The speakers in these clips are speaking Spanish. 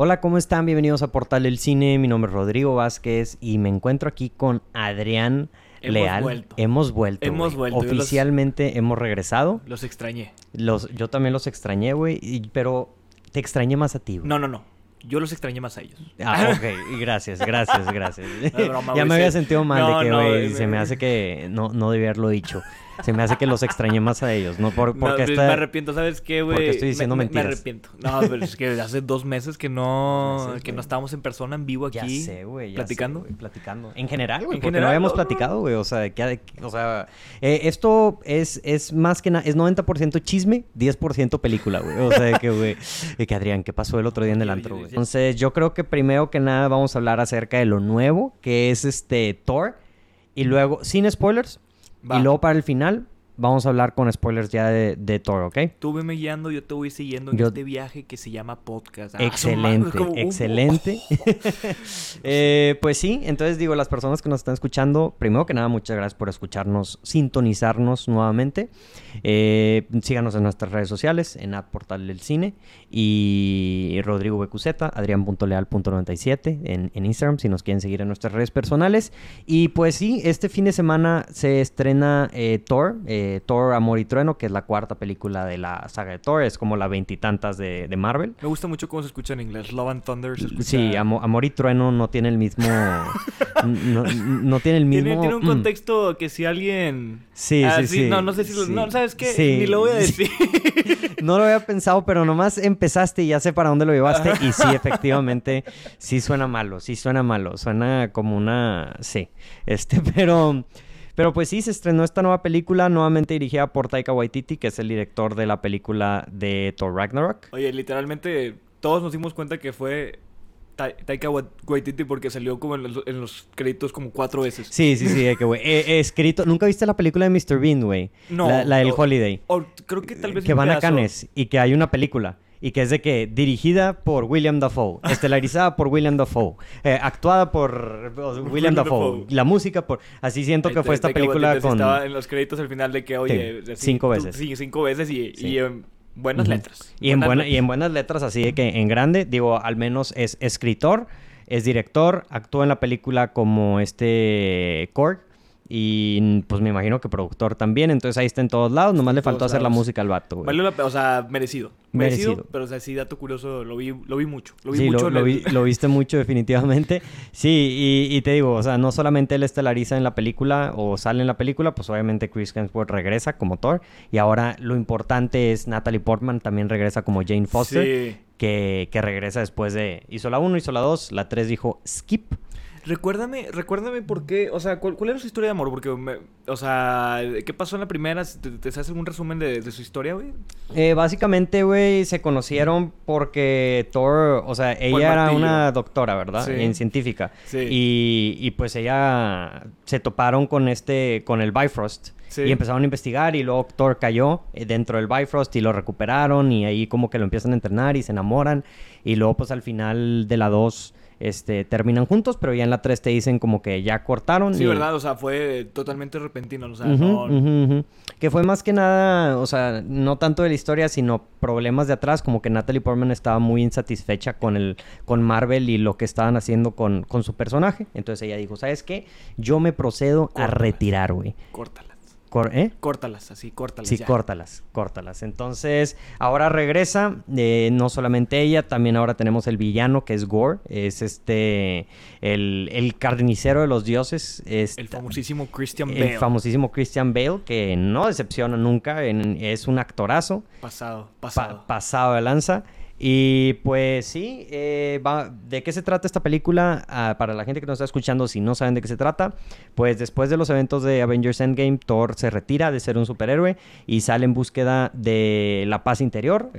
Hola, ¿cómo están? Bienvenidos a Portal del Cine. Mi nombre es Rodrigo Vázquez y me encuentro aquí con Adrián Hemos Leal. vuelto. Hemos vuelto. Hemos vuelto. Los- Oficialmente hemos regresado. Los extrañé. Los, yo también los extrañé, güey, pero te extrañé más a ti, güey. No, no, no. Yo los extrañé más a ellos. Ah, ok. Gracias, gracias, gracias. No, es broma, ya me había sentido mal No, de que, güey, se me hace que no, no debía haberlo dicho. Se me hace que los extrañé más a ellos, ¿no? Por, No, porque esta- Me arrepiento, ¿sabes qué, güey? porque estoy diciendo Me- me- mentiras. Me arrepiento. No, pero es que hace dos meses que no, que no estábamos en persona, en vivo Ya aquí. sé, güey. ya platicando. sé, güey, platicando. En general, güey. Porque general, no habíamos no, no, platicado, güey. O sea, que, o sea eh, esto es, es más que nada, es 90% chisme, 10% película, güey. O sea, de que, güey, de que Adrián, ¿qué pasó el otro día en el antro, güey? Entonces, yo creo que primero que nada vamos a hablar acerca de lo nuevo, que es este Thor. Y luego, sin spoilers. Va. Y luego para el final, vamos a hablar con spoilers ya de, de Thor, ¿ok? Tú veme guiando, yo te voy siguiendo en Yo- este viaje que se llama podcast. Ah, Excelente, como- uh, excelente. Eh, pues sí, entonces digo, las personas que nos están escuchando, primero que nada, muchas gracias por escucharnos, sintonizarnos nuevamente. Eh, síganos en nuestras redes sociales, en Ad Portal del Cine y Rodrigo Becuzeta, adrián.leal.97 en, en Instagram, si nos quieren seguir en nuestras redes personales. Y pues sí, este fin de semana se estrena eh, Thor, eh, Thor Amor y Trueno, que es la cuarta película de la saga de Thor, es como la veintitantas de, de Marvel. Me gusta mucho cómo se escucha en inglés. Love and Thunder se escucha... Sí, Amo- Amor y Trueno no tiene el mismo. no, no tiene el mismo. Tiene, tiene un mm. contexto que si alguien... Sí, Ah, sí, sí. No, no sé si... lo- Sí, No, ¿sabes qué? sí, Ni lo voy a decir. No lo había pensado, pero nomás empezaste y ya sé para dónde lo llevaste. Y sí, efectivamente, sí suena malo, sí suena malo. Suena como una. Sí. Este, pero. Pero pues sí, se estrenó esta nueva película, nuevamente dirigida por Taika Waititi, que es el director de la película de Thor Ragnarok. Oye, literalmente todos nos dimos cuenta que fue Ta- Taika Wa- Waititi porque salió como en los, en los créditos como cuatro veces. Sí, sí, sí, de que, güey. He, he escrito. ¿Nunca viste la película de Mr. Bean, güey? No, La, la del no. Holiday. O creo que tal vez que van a. Cannes y que hay una película y que es de que dirigida por William Dafoe, estelarizada por William Dafoe, eh, actuada por William William Dafoe, Dafoe. la música por así siento que fue esta película con Estaba en los créditos al final de que, oye... Sí, así, cinco tú- veces. Sí, cinco veces y, Sí. y en buenas letras. y en buena, y en letras. buenas letras así de que en grande, digo, al menos es escritor, es director, actúa en la película como este Korg y pues me imagino que productor también, entonces ahí está en todos lados, nomás le faltó hacer la música al vato, güey. La o sea, merecido. Merecido. Merecido. Pero, o sea, sí, dato curioso, lo vi, lo vi mucho. Lo vi sí, mucho lo, lo el- vi- lo viste mucho definitivamente. Sí, y, y te digo, o sea, no solamente él estelariza en la película o sale en la película, pues obviamente Chris Hemsworth regresa como Thor. Y ahora lo importante es Natalie Portman también regresa como Jane Foster, Sí. que, que regresa después de... Hizo la 1, hizo la 2, la 3 dijo Skip. Recuérdame, recuérdame por qué, o sea, ¿cuál, cuál era su historia de amor? Porque, me- o sea, ¿qué pasó en la primera? ¿Te, te haces algún resumen de, de su historia, güey? Eh, básicamente, güey, se conocieron porque Thor, o sea, el ella era una doctora, ¿verdad? Sí. En científica. Sí. Y, y, pues ella se toparon con este, con el Bifrost. Sí. Y empezaron a investigar y luego Thor cayó eh, dentro del Bifrost y lo recuperaron y ahí como que lo empiezan a entrenar y se enamoran. Y luego pues al final de la 2 este, terminan juntos, pero ya en la 3 te dicen como que ya cortaron. Sí, y- ¿verdad? O sea, fue totalmente repentino, o sea, no... Que fue más que nada, o sea, no tanto de la historia, sino problemas de atrás, como que Natalie Portman estaba muy insatisfecha con el, con Marvel y lo que estaban haciendo con, con su personaje. Entonces ella dijo, ¿sabes qué? Yo me procedo a retirar, güey. Córtalas. Cor- ¿Eh? Córtalas, así, córtalas Sí, ya. córtalas, córtalas. Entonces, ahora regresa, eh, no solamente ella, también ahora tenemos el villano que es Gore, es este, el, el carnicero de los dioses. es El famosísimo Christian el Bale. famosísimo Christian Bale, que no decepciona nunca, en- es un actorazo, Pasado, pa- pasado. pasado de lanza. Y pues sí, eh, ¿de qué se trata esta película? Ah, para la gente que nos está escuchando, si no saben de qué se trata, pues después de los eventos de Avengers Endgame, Thor se retira de ser un superhéroe y sale en búsqueda de la paz interior.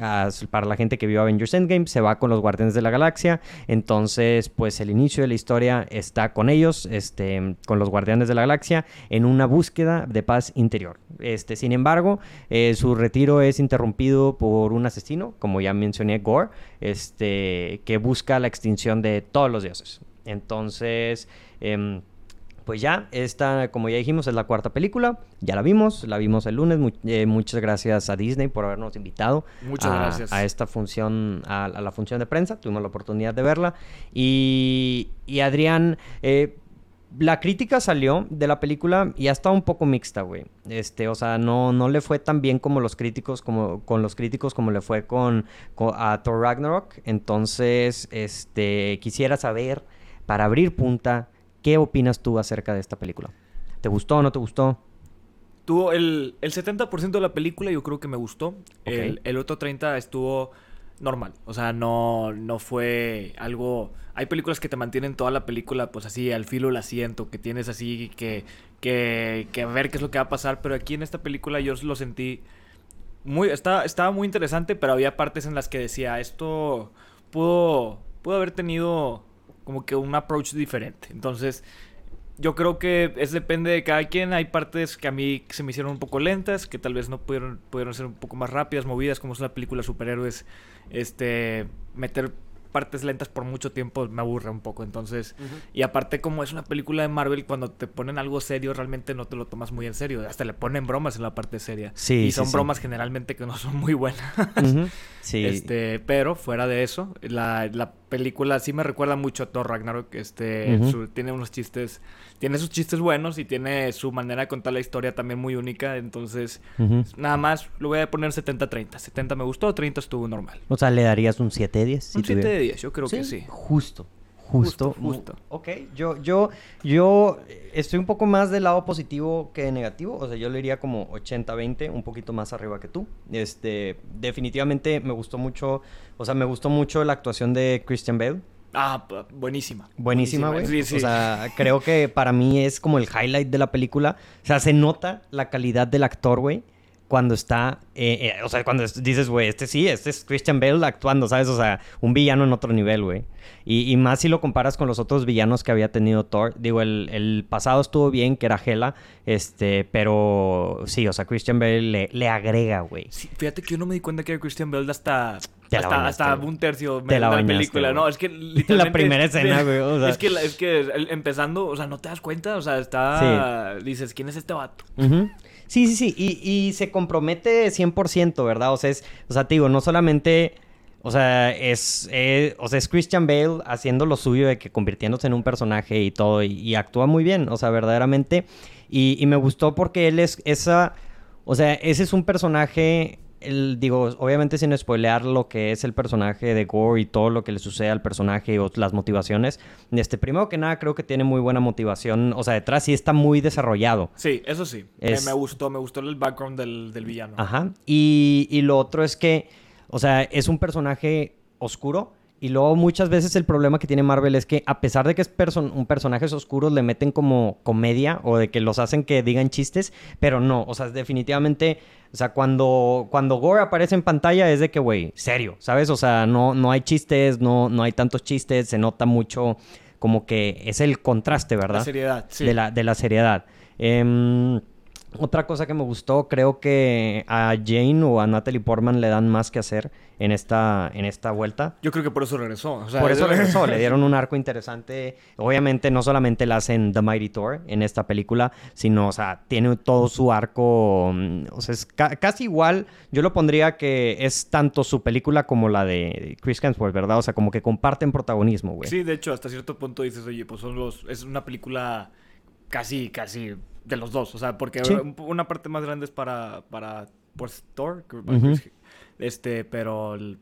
Para la gente que vio Avengers Endgame, se va con los Guardianes de la Galaxia. Entonces, pues el inicio de la historia está con ellos, este, con los Guardianes de la Galaxia, en una búsqueda de paz interior. Este, sin embargo, eh, su retiro es interrumpido por un asesino, como ya mencioné, Gore, este, que busca la extinción de todos los dioses. Entonces, em, pues ya, esta, como ya dijimos, es la cuarta película. Ya la vimos, la vimos el lunes. Mu- eh, muchas gracias a Disney por habernos invitado Muchas a, gracias. a esta función, a, a la función de prensa. Tuvimos la oportunidad de verla. Y, y Adrián, eh, la crítica salió de la película y ha estado un poco mixta, güey. Este, o sea, no, no le fue tan bien como los críticos, como con los críticos como le fue con, con- a Thor Ragnarok. Entonces, este, quisiera saber, para abrir punta, ¿qué opinas tú acerca de esta película? ¿Te gustó o no te gustó? Tuvo el, el 70% de la película yo creo que me gustó. El, el otro 30% estuvo normal. O sea, no, no fue algo... Hay películas que te mantienen toda la película pues así al filo del asiento, que tienes así que, que, que ver qué es lo que va a pasar. Pero aquí en esta película yo lo sentí muy... Estaba, estaba muy interesante, pero había partes en las que decía, esto pudo, pudo haber tenido como que un approach diferente. Entonces yo creo que es depende de cada quien. Hay partes que a mí se me hicieron un poco lentas, que tal vez no pudieron, pudieron ser un poco más rápidas, movidas, como es una película superhéroes. Este, meter partes lentas por mucho tiempo me aburre un poco. Entonces, y aparte como es una película de Marvel, cuando te ponen algo serio, realmente no te lo tomas muy en serio. Hasta le ponen bromas en la parte seria. Sí, y son sí. bromas generalmente que no son muy buenas. Sí. Este, pero fuera de eso, la, la película sí me recuerda mucho a Thor Ragnarok. Este, Ujú. su- tiene unos chistes, tiene sus chistes buenos y tiene su manera de contar la historia también muy única. Entonces, Ujú. nada más lo voy a poner 70-30. 70 me gustó, 30 estuvo normal. O sea, ¿le darías un 7 de 10? si Un 7 tuviera- de 10, yo creo que sí. Justo. Justo, Justo. Ok, yo, yo, yo estoy un poco más del lado positivo que negativo. O sea, yo le iría como 80-20, un poquito más arriba que tú. Este, definitivamente me gustó mucho, o sea, me gustó mucho la actuación de Christian Bale. Ah, buenísima. Buenísima, güey. Sí, sí. O sea, creo que para mí es como el highlight de la película. O sea, se nota la calidad del actor, güey. Cuando está, eh, eh, o sea, cuando es- dices, güey, este sí, este es Christian Bale actuando, ¿sabes? O sea, un villano en otro nivel, güey. Y, y más si lo comparas con los otros villanos que había tenido Thor. Digo, el, el pasado estuvo bien, que era Hela, este, pero sí, o sea, Christian Bale le, le agrega, güey. Sí, fíjate que yo no me di cuenta que era Christian Bale hasta, la hasta, bañaste, hasta güey. un tercio Te de la la, bañaste, película. No, es que literalmente... primera escena, güey, o sea. Es que, la- es que empezando, o sea, no te das cuenta, o sea, está... Dices, ¿quién es este vato? Ujú. Sí, sí, sí. Y, y se compromete 100%, ¿verdad? O sea, es, o sea, te digo, no solamente, o sea, es, eh, o sea, es Christian Bale haciendo lo suyo de que convirtiéndose en un personaje y todo, y, y actúa muy bien, o sea, verdaderamente. Y, y me gustó porque él es esa, o sea, ese es un personaje, el, digo, obviamente sin spoilear lo que es el personaje de Gore y todo lo que le sucede al personaje o las motivaciones. Este, primero que nada, creo que tiene muy buena motivación, o sea, detrás sí está muy desarrollado. Sí, eso sí. Me- gustó, me gustó el background del, del villano. Ajá. Y, y lo otro es que, o sea, es un personaje oscuro. Y luego muchas veces el problema que tiene Marvel es que a pesar de que es person un personajes oscuros, le meten como comedia o de que los hacen que digan chistes, pero no, o sea, definitivamente, o sea, cuando, cuando Gore aparece en pantalla es de que, güey, serio, ¿sabes? O sea, no, no hay chistes, no, no hay tantos chistes, se nota mucho como que es el contraste, ¿verdad? La seriedad, sí. de, la, de la seriedad. Em, otra cosa que me gustó, creo que a Jane o a Natalie Portman le dan más que hacer en esta, en esta vuelta. Yo creo que por eso regresó. o sea, Por eso regresó, le dieron un arco interesante. Obviamente no solamente la hacen The Mighty Thor en esta película, sino, o sea, tiene todo su arco, mm, o sea, es ca- casi igual. Yo lo pondría que es tanto su película como la de Chris Hemsworth, ¿verdad? O sea, como que comparten protagonismo, güey. Sí, de hecho, hasta cierto punto dices, oye, pues son los... Es una película casi, casi de los dos. O sea, porque Sí. una parte más grande es para, para pues, Thor. Este, pero... el-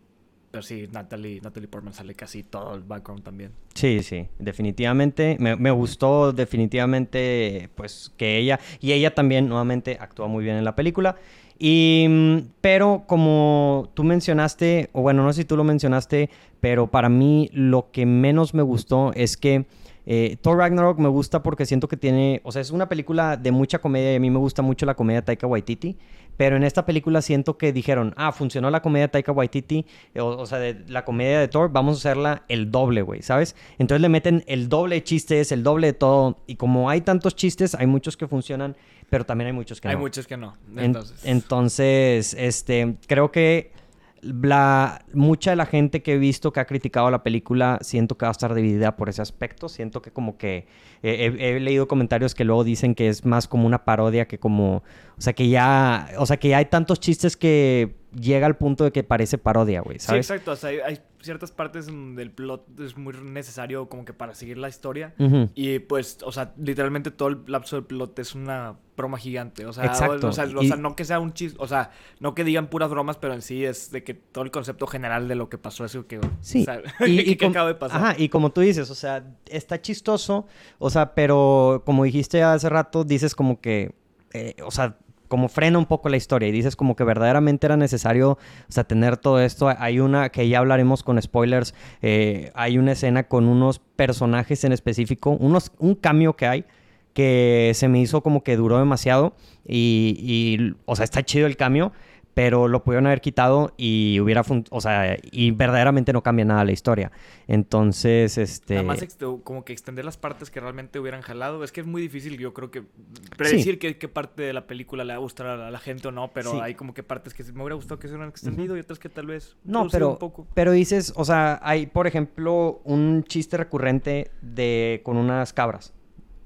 pero sí, Natalie, Natalie Portman sale casi todo el background también. Sí, sí, definitivamente. Me, me gustó definitivamente, pues, que ella... Y ella también, nuevamente, actúa muy bien en la película. Y... mm, Pero como tú mencionaste, o bueno, no sé si tú lo mencionaste, pero para mí lo que menos me gustó es que... eh, Thor Ragnarok me gusta porque siento que tiene, o sea, es una película de mucha comedia y a mí me gusta mucho la comedia Taika Waititi, pero en esta película siento que dijeron, ah, funcionó la comedia Taika Waititi, o, o sea, de la comedia de Thor, vamos a hacerla el doble, güey, ¿sabes? Entonces le meten el doble de chistes, el doble de todo, y como hay tantos chistes, hay muchos que funcionan, pero también hay muchos que Hay no. muchos que no. En- Entonces, entonces, este, creo que la, mucha de la gente que he visto que ha criticado la película siento que va a estar dividida por ese aspecto. Siento que como que he, leído comentarios que luego dicen que es más como una parodia que como, o sea que ya, o sea que ya hay tantos chistes que llega al punto de que parece parodia, güey, ¿sabes? Sí, exacto. O sea, hay, ciertas partes del plot es muy necesario como que para seguir la historia. Y pues, o sea, literalmente todo el lapso del plot es una broma gigante. O sea, Exacto. O, sea, no que sea un chiste, o sea, no que digan puras bromas, pero en sí es de que todo el concepto general de lo que pasó, eso que, sí. y, que, acaba de pasar. Ajá, y como tú dices, o sea, está chistoso, o sea, pero como dijiste hace rato, dices como que, eh, o sea, como frena un poco la historia y dices como que verdaderamente era necesario, o sea, tener todo esto. Hay una que ya hablaremos con spoilers, eh, hay una escena con unos personajes en específico, unos, un cambio que hay que se me hizo como que duró demasiado y, y o sea, está chido el cambio, pero lo pudieron haber quitado y hubiera, o sea, y verdaderamente no cambia nada la historia. Entonces, este... Además, como que extender las partes que realmente hubieran jalado, es que es muy difícil, yo creo que predecir qué, parte de la película le va a gustar a la gente o no, pero hay como que partes que me hubiera gustado que se hubieran extendido y otras que tal vez... No, pero, un poco. pero dices, o sea, hay, por ejemplo, un chiste recurrente de con unas cabras.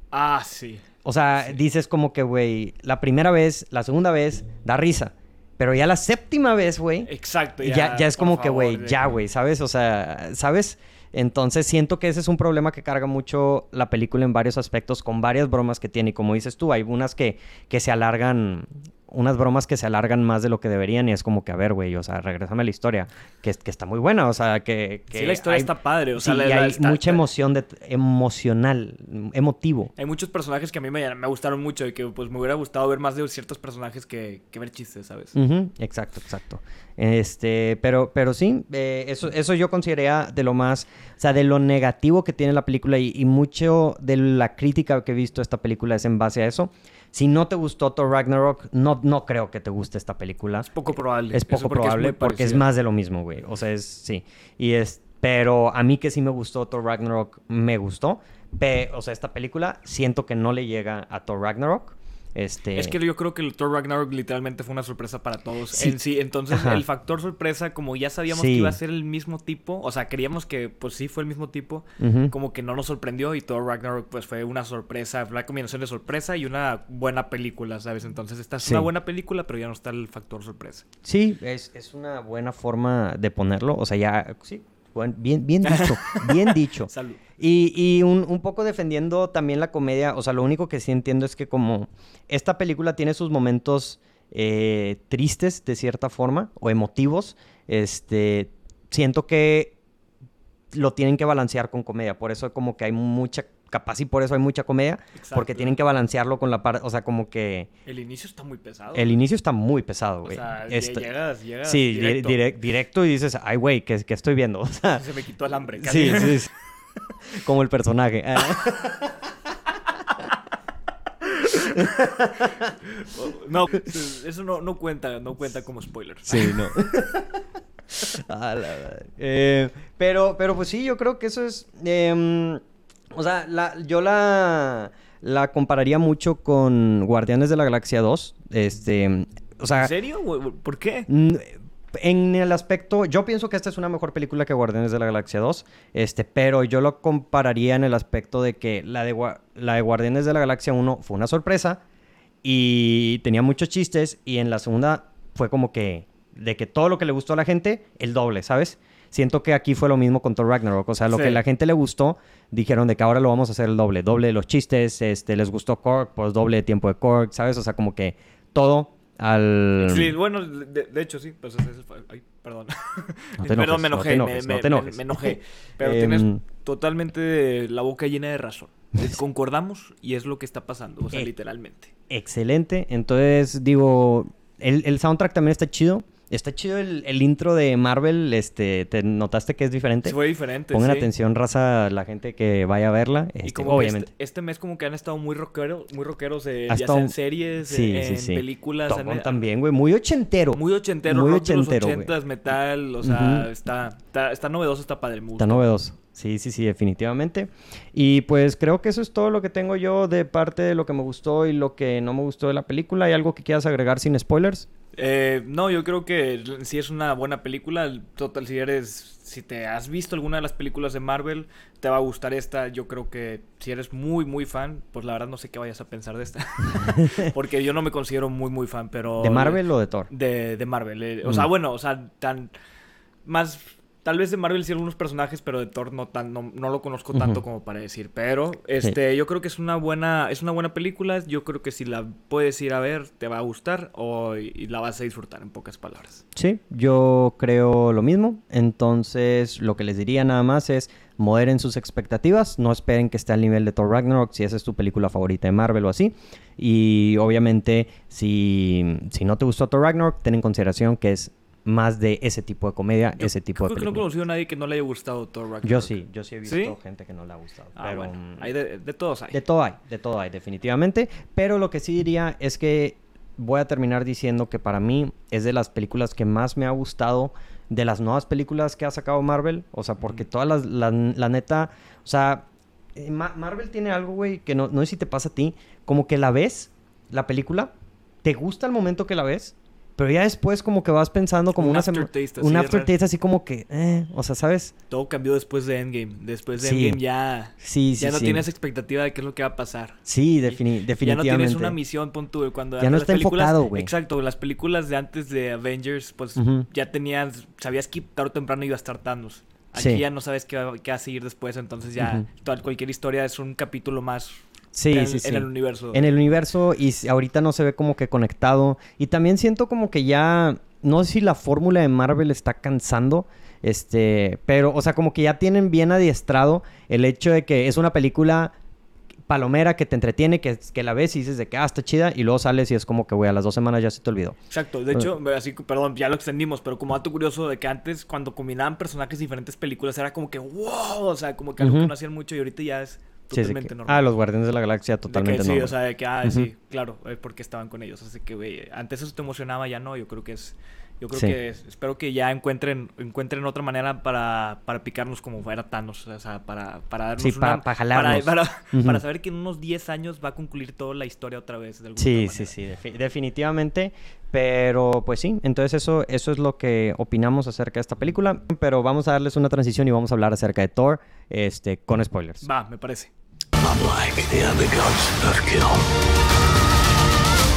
Ah, sí. O sea, dices como que, güey, la primera vez, la segunda vez, da risa. Pero ya la séptima vez, güey. Exacto, ya. Ya, es como que, güey, ya, güey, ¿sabes? O sea, ¿sabes? Entonces siento que ese es un problema que carga mucho la película en varios aspectos, con varias bromas que tiene. Y como dices tú, hay unas que, que se alargan unas bromas que se alargan más de lo que deberían y es como que, a ver, güey, o sea, regresame a la historia, que, que está muy buena, o sea, que... que sí, la historia está padre, o sea, y hay mucha emoción, de, emocional, emotivo. Hay muchos personajes que a mí me, me, gustaron mucho y que pues me hubiera gustado ver más de ciertos personajes que, que ver chistes, ¿sabes? Exacto, exacto. Este, pero, pero sí, eh, eso, eso yo consideraría de lo más, o sea, de lo negativo que tiene la película y, y mucho de la crítica que he visto esta película es en base a eso. Si no te gustó Thor Ragnarok, no, no creo que te guste esta película. Es poco probable. Es poco probable porque es más de lo mismo, güey. O sea, es, sí. Y es, pero a mí que sí me gustó Thor Ragnarok, me gustó. o sea, esta película siento que no le llega a Thor Ragnarok. Este... Es que yo creo que el Thor Ragnarok literalmente fue una sorpresa para todos en sí. Entonces, el factor sorpresa, como ya sabíamos que iba a ser el mismo tipo, o sea, queríamos que pues sí fue el mismo tipo, como que no nos sorprendió y Thor Ragnarok pues fue una sorpresa, fue una combinación de sorpresa y una buena película, ¿sabes? Entonces, esta es una buena película, pero ya no está el factor sorpresa. Sí, es, es una buena forma de ponerlo, o sea, ya, sí, bien, bien dicho, bien dicho. Salud. Y, un, poco defendiendo también la comedia, o sea, lo único que sí entiendo es que como esta película tiene sus momentos eh, tristes de cierta forma o emotivos, este, siento que lo tienen que balancear con comedia, por eso como que hay mucha capaz y por eso hay mucha comedia, porque tienen que balancearlo con la parte, o sea, como que... El inicio está muy pesado. El inicio está muy pesado, güey. O sea, este, llegas, llegas Sí, directo. y dices, ay, güey, ¿qué, estoy viendo? O sea, Se me quitó el hambre. Sí, sí, Como el personaje. no, eso no, no, cuenta, no cuenta como spoiler. Sí, no. eh, pero, pero pues sí, yo creo que eso es... Eh, o sea, la, yo la, la compararía mucho con Guardianes de la Galaxia 2. Este, o sea, ¿En serio? ¿Por qué? En el aspecto, yo pienso que esta es una mejor película que Guardianes de la Galaxia 2, este, pero yo lo compararía en el aspecto de que la de, la de Guardianes de la Galaxia 1 fue una sorpresa y tenía muchos chistes y en la segunda fue como que de que todo lo que le gustó a la gente, el doble, ¿sabes? Siento que aquí fue lo mismo con Thor Ragnarok. O sea, lo que la gente le gustó, dijeron de que ahora lo vamos a hacer el doble. Doble de los chistes, este, les gustó Korg, pues doble de tiempo de Korg, ¿sabes? O sea, como que todo al... Sí, bueno, de, hecho sí. Pues, ay, perdón. perdón, me enojé. No me, enojé. Pero tienes em, totalmente la boca llena de razón. Concordamos y es lo que está pasando, o sea, eh, literalmente. Excelente. Entonces, digo, el, el soundtrack también está chido. Está chido el, intro de Marvel, este, ¿te notaste que es diferente? fue diferente, Pongan atención, raza, la gente que vaya a verla. y este, como obviamente. Este, este, mes como que han estado muy rockeros, muy rockeros, eh, ya sea en series, en películas. En, también, güey, muy ochentero. Muy ochentero, muy ochentero, los ochentas, metal, o sea, está, está, novedoso, está padre Está novedoso. Sí, sí, sí, definitivamente. Y pues creo que eso es todo lo que tengo yo de parte de lo que me gustó y lo que no me gustó de la película. ¿Hay algo que quieras agregar sin spoilers? Eh, no, yo creo que sí es una buena película. Total, si eres. Si te has visto alguna de las películas de Marvel, te va a gustar esta. Yo creo que si eres muy, muy fan, pues la verdad no sé qué vayas a pensar de esta. Porque yo no me considero muy, muy fan, pero. ¿De Marvel o de Thor? De, de Marvel. Eh, o sea, mm. bueno, o sea, tan. Más Tal vez de Marvel sí algunos personajes, pero de Thor no tan, no, lo conozco tanto como para decir. Pero este, yo creo que es una buena, es una buena película. Yo creo que si la puedes ir a ver, te va a gustar o, y la vas a disfrutar en pocas palabras. Sí, yo creo lo mismo. Entonces, lo que les diría nada más es moderen sus expectativas. No esperen que esté al nivel de Thor Ragnarok si esa es tu película favorita de Marvel o así. Y obviamente, si, si no te gustó Thor Ragnarok, ten en consideración que es más de ese tipo de comedia, ese tipo de película. Creo que no he conocido a nadie que no le haya gustado Thor Ragnarok. Yo sí, yo sí he visto gente que no le ha gustado. Ah, pero, bueno. hay de, de, todos hay. De todo hay, de todo hay, definitivamente. Pero lo que sí diría es que voy a terminar diciendo que para mí es de las películas que más me ha gustado de las nuevas películas que ha sacado Marvel. O sea, porque todas las, la, la neta, o sea, eh, Marvel tiene algo, güey, que no, no sé si te pasa a ti, como que la ves, la película, te gusta el momento que la ves pero ya después como que vas pensando como un una aftertaste, un aftertaste así como que, eh, o sea, ¿sabes? Todo cambió después de Endgame. Después de Endgame ya, sí, sí, ya no tienes expectativa de qué es lo que va a pasar. Sí, definitivamente. Ya no tienes una misión, pon tú, cuando ya no está enfocado, güey. Exacto, las películas de antes de Avengers, pues ya tenías, sabías que tarde o temprano iba a estar Thanos. Aquí ya no sabes qué va, qué va, a seguir después, entonces ya cualquier historia es un capítulo más Sí, sí, sí. En el universo. En el universo y ahorita no se ve como que conectado. Y también siento como que ya, no sé si la fórmula de Marvel está cansando. Este, pero, o sea, como que ya tienen bien adiestrado el hecho de que es una película palomera que te entretiene, que, que la ves y dices de que, ah, está chida, y luego sales y es como que, güey, a las dos semanas ya se te olvidó. Exacto, de hecho, así, perdón, ya lo extendimos, pero como dato curioso de que antes, cuando combinaban personajes de diferentes películas, era como que, wow, o sea, como que algo que no hacían mucho y ahorita ya es totalmente normal. Ah, los Guardianes de la Galaxia totalmente normal. Sí, o sea, de que, ah, sí, claro, es porque estaban con ellos. Así que, güey, antes eso te emocionaba, ya no. Yo creo que es. Yo creo que espero que ya encuentren encuentren otra manera para, para picarnos como fuera Thanos, o sea, para, para darnos sí, para, para, jalarnos. Para, para, saber que en unos 10 años va a concluir toda la historia otra vez. De sí, sí, sí, definitivamente. Pero pues sí, entonces eso, eso es lo que opinamos acerca de esta película. Pero vamos a darles una transición y vamos a hablar acerca de Thor este, con spoilers. Va, me parece. Unlike the other gods of.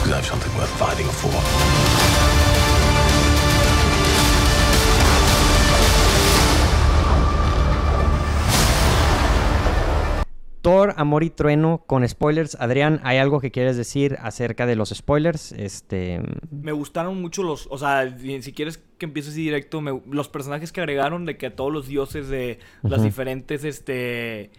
You have something worth fighting for. Thor, Amor y Trueno con spoilers. Adrián, ¿hay algo que quieres decir acerca de los spoilers? Este... Me gustaron mucho los... O sea, si quieres que empiece así directo, los personajes que agregaron de que a todos los dioses de las diferentes, este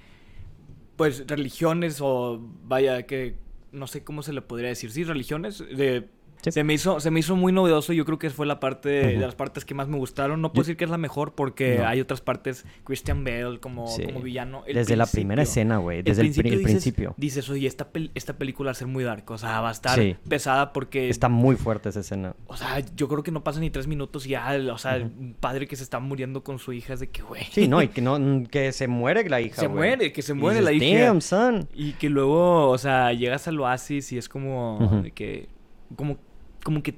pues religiones o vaya que no sé cómo se le podría decir, sí, religiones de se, me hizo, se me hizo muy novedoso. Yo creo que fue la parte de las partes que más me gustaron. No puedo decir que es la mejor porque hay otras partes. Christian Bale como, como villano. desde la primera escena, güey. Desde el, principio. Dices, oye, esta, esta película va a ser muy dark. O sea, va a estar pesada porque. Está muy fuerte esa escena. O sea, yo creo que no pasa ni tres minutos y ya. O sea, un padre que se está muriendo con su hija es de que, güey. Sí, no, y que no que se muere la hija. Se muere, que se muere la hija. Damn, son. Y que luego, o sea, llegas al oasis y es como de que. Como como que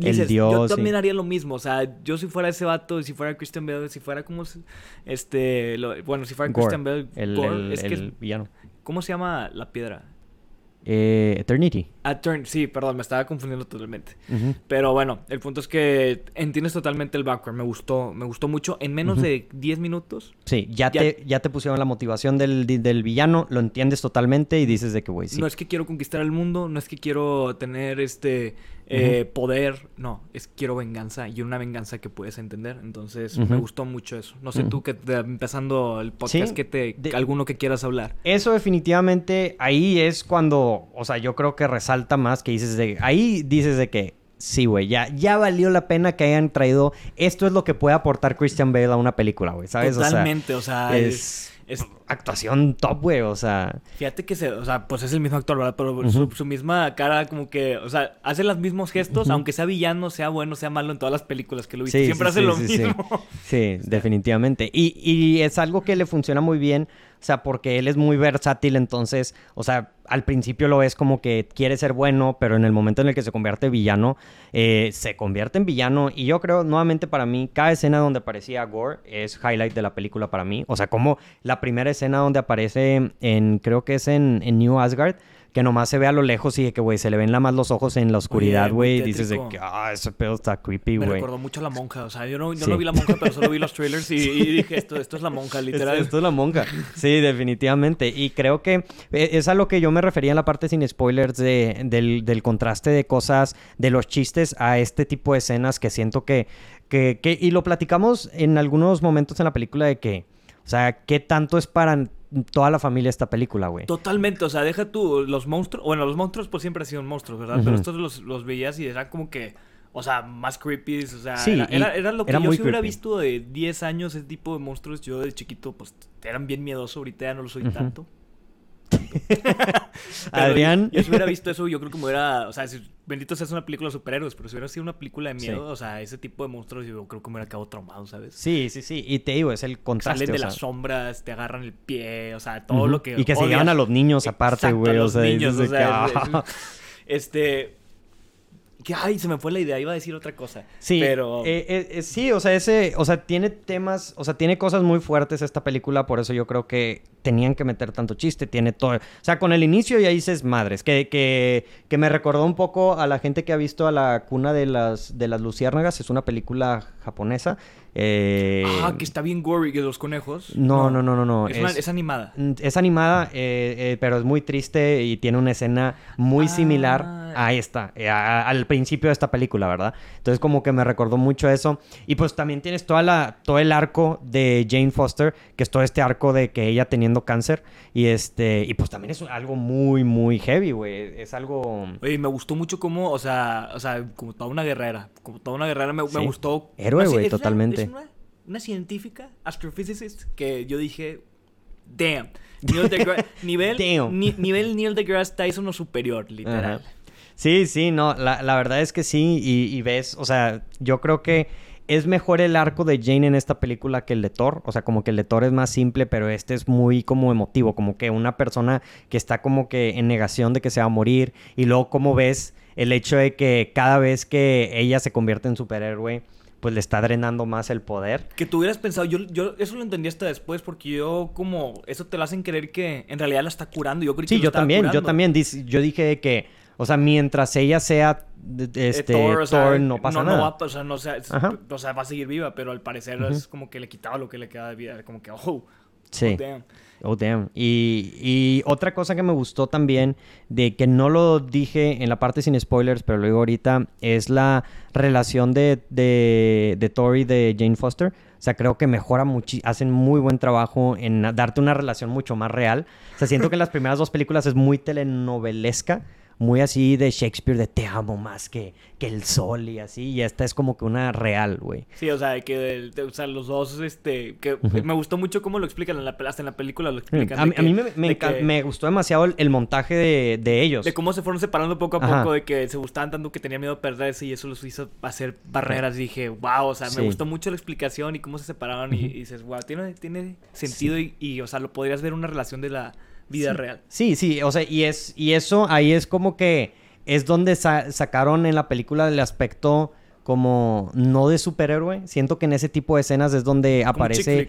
el dios, yo también haría lo mismo, o sea, yo si fuera ese vato, si fuera Christian Bale, si fuera como este, bueno, si fuera Christian Bale, el, es que villano. ¿Cómo se llama la piedra? Eh, Eternity. sí, perdón, me estaba confundiendo totalmente. Pero bueno, el punto es que entiendes totalmente el background. Me gustó, me gustó mucho. En menos de 10 minutos. Sí, ya, Te, ya te pusieron la motivación del, del, villano, lo entiendes totalmente y dices de que, güey, sí. No es que quiero conquistar el mundo, no es que quiero tener este eh, poder, no, es quiero venganza y una venganza que puedes entender. Entonces, me gustó mucho eso. No sé tú, que empezando el podcast, que te, alguno que quieras hablar. Eso definitivamente, ahí es cuando, o sea, yo creo que resalta más que dices de, ahí dices de que Sí, güey, ya, ya valió la pena que hayan traído. Esto es lo que puede aportar Christian Bale a una película, güey, ¿sabes? Totalmente, o sea, es, actuación top, güey, o sea... Fíjate que se, o sea, pues es el mismo actor, ¿verdad? Pero su, misma cara como que, o sea, hace los mismos gestos, aunque sea villano, sea bueno, sea malo en todas las películas que lo viste. Siempre hace lo mismo. Sí, definitivamente. Y, y es algo que le funciona muy bien o sea, porque él es muy versátil, entonces, o sea, al principio lo ves como que quiere ser bueno, pero en el momento en el que se convierte en villano, eh, se convierte en villano. Y yo creo, nuevamente para mí, cada escena donde aparecía Gore es highlight de la película para mí. O sea, como la primera escena donde aparece en, creo que es en, en New Asgard, que nomás se ve a lo lejos y de que, güey, se le ven la más los ojos en la oscuridad, güey. Y dices de que, ah, ese pedo está creepy, güey. Me recordó mucho a la monja. O sea, yo no, yo no vi la monja, pero solo vi los trailers y, dije, esto, esto es la monja, literal. Esto, es la monja. Sí, definitivamente. Y creo que e, es a lo que yo me refería en la parte sin spoilers de, del, del contraste de cosas, de los chistes a este tipo de escenas que siento que, que, que... Y lo platicamos en algunos momentos en la película de que... O sea, ¿qué tanto es para toda la familia esta película, güey. Totalmente, o sea, deja tú los monstruos, bueno, los monstruos pues siempre han sido monstruos, ¿verdad? Pero estos los, los veías y eran como que, o sea, más creepy, o sea, era, era, lo que yo si hubiera visto de 10 años, ese tipo de monstruos, yo de chiquito pues eran bien miedosos, ahorita ya no lo soy tanto. Adrián. Yo, si hubiera visto eso, yo creo que me hubiera. O sea, si, bendito sea una película de superhéroes, pero si hubiera sido una película de miedo, o sea, ese tipo de monstruos, yo creo que me hubiera quedado traumado, ¿sabes? Sí, sí, sí. Y te digo, es el contraste. Salen de las sombras, te agarran el pie, o sea, todo lo que. Y que se llevan a los niños aparte, güey. O sea, niños, o sea, ah". este ay, se me fue la idea, iba a decir otra cosa. Sí, pero... Eh, eh, eh, sí, o sea, ese, o sea, tiene temas, o sea, tiene cosas muy fuertes esta película, por eso yo creo que tenían que meter tanto chiste, tiene todo, o sea, con el inicio ya dices madres, que, que, que me recordó un poco a la gente que ha visto a la cuna de las, de las luciérnagas, es una película japonesa, eh, ah, que está bien gory que los conejos. No, no, no, no, no. Es, animada. Mm, es animada, eh, eh, pero es muy triste y tiene una escena muy ah. similar a esta, al principio de esta película, ¿verdad? Entonces como que me recordó mucho eso. Y pues también tienes toda la, todo el arco de Jane Foster, que es todo este arco de que ella teniendo cáncer. Y este, y pues también es algo muy, muy heavy, güey. Es algo... Oye, me gustó mucho como, o sea, o sea, como toda una guerrera. Como toda una guerrera me, me gustó. Héroe, güey, totalmente una, científica, astrophysicist, que yo dije, damn. Neil nivel, nivel Neil deGrasse Tyson o superior, literal. Sí, sí, no, la, la, verdad es que sí, y, y, ves, o sea, yo creo que es mejor el arco de Jane en esta película que el de Thor, o sea, como que el de Thor es más simple, pero este es muy como emotivo, como que una persona que está como que en negación de que se va a morir, y luego como ves el hecho de que cada vez que ella se convierte en superhéroe, pues le está drenando más el poder. Que tú hubieras pensado, yo, yo eso lo entendí hasta después, porque yo como, eso te lo hacen creer que en realidad la está curando. Yo sí, yo también, yo también, yo dije que, o sea, mientras ella sea este, Thor, no pasa nada. No va, o sea, no sea, o sea, va a seguir viva, pero al parecer es como que le quitaba lo que le queda de vida, como que, oh, sí. Oh, Oh, damn. Y, otra cosa que me gustó también, de que no lo dije en la parte sin spoilers, pero lo digo ahorita, es la relación de, de, de Tori de Jane Foster. O sea, creo que mejora mucho, hacen muy buen trabajo en darte una relación mucho más real. O sea, siento que en las primeras dos películas es muy telenovelesca muy así de Shakespeare, de te amo más que, que el sol y así. Y esta es como que una real, güey. Sí, o sea, que o sea, los dos, este, que me gustó mucho cómo lo explican, en la, hasta en la película lo explican. A, mí me, me, gustó demasiado el, montaje de, de, ellos. De cómo se fueron separando poco a poco, de que se gustaban tanto que tenían miedo de perderse y eso los hizo hacer barreras. dije, wow, o sea, me gustó mucho la explicación y cómo se separaron y, dices, wow, tiene, tiene sentido y, y, o sea, lo podrías ver una relación de la vida real. Sí, sí, o sea, y es y eso ahí es como que es donde sacaron en la película el aspecto como no de superhéroe. Siento que en ese tipo de escenas es donde aparece.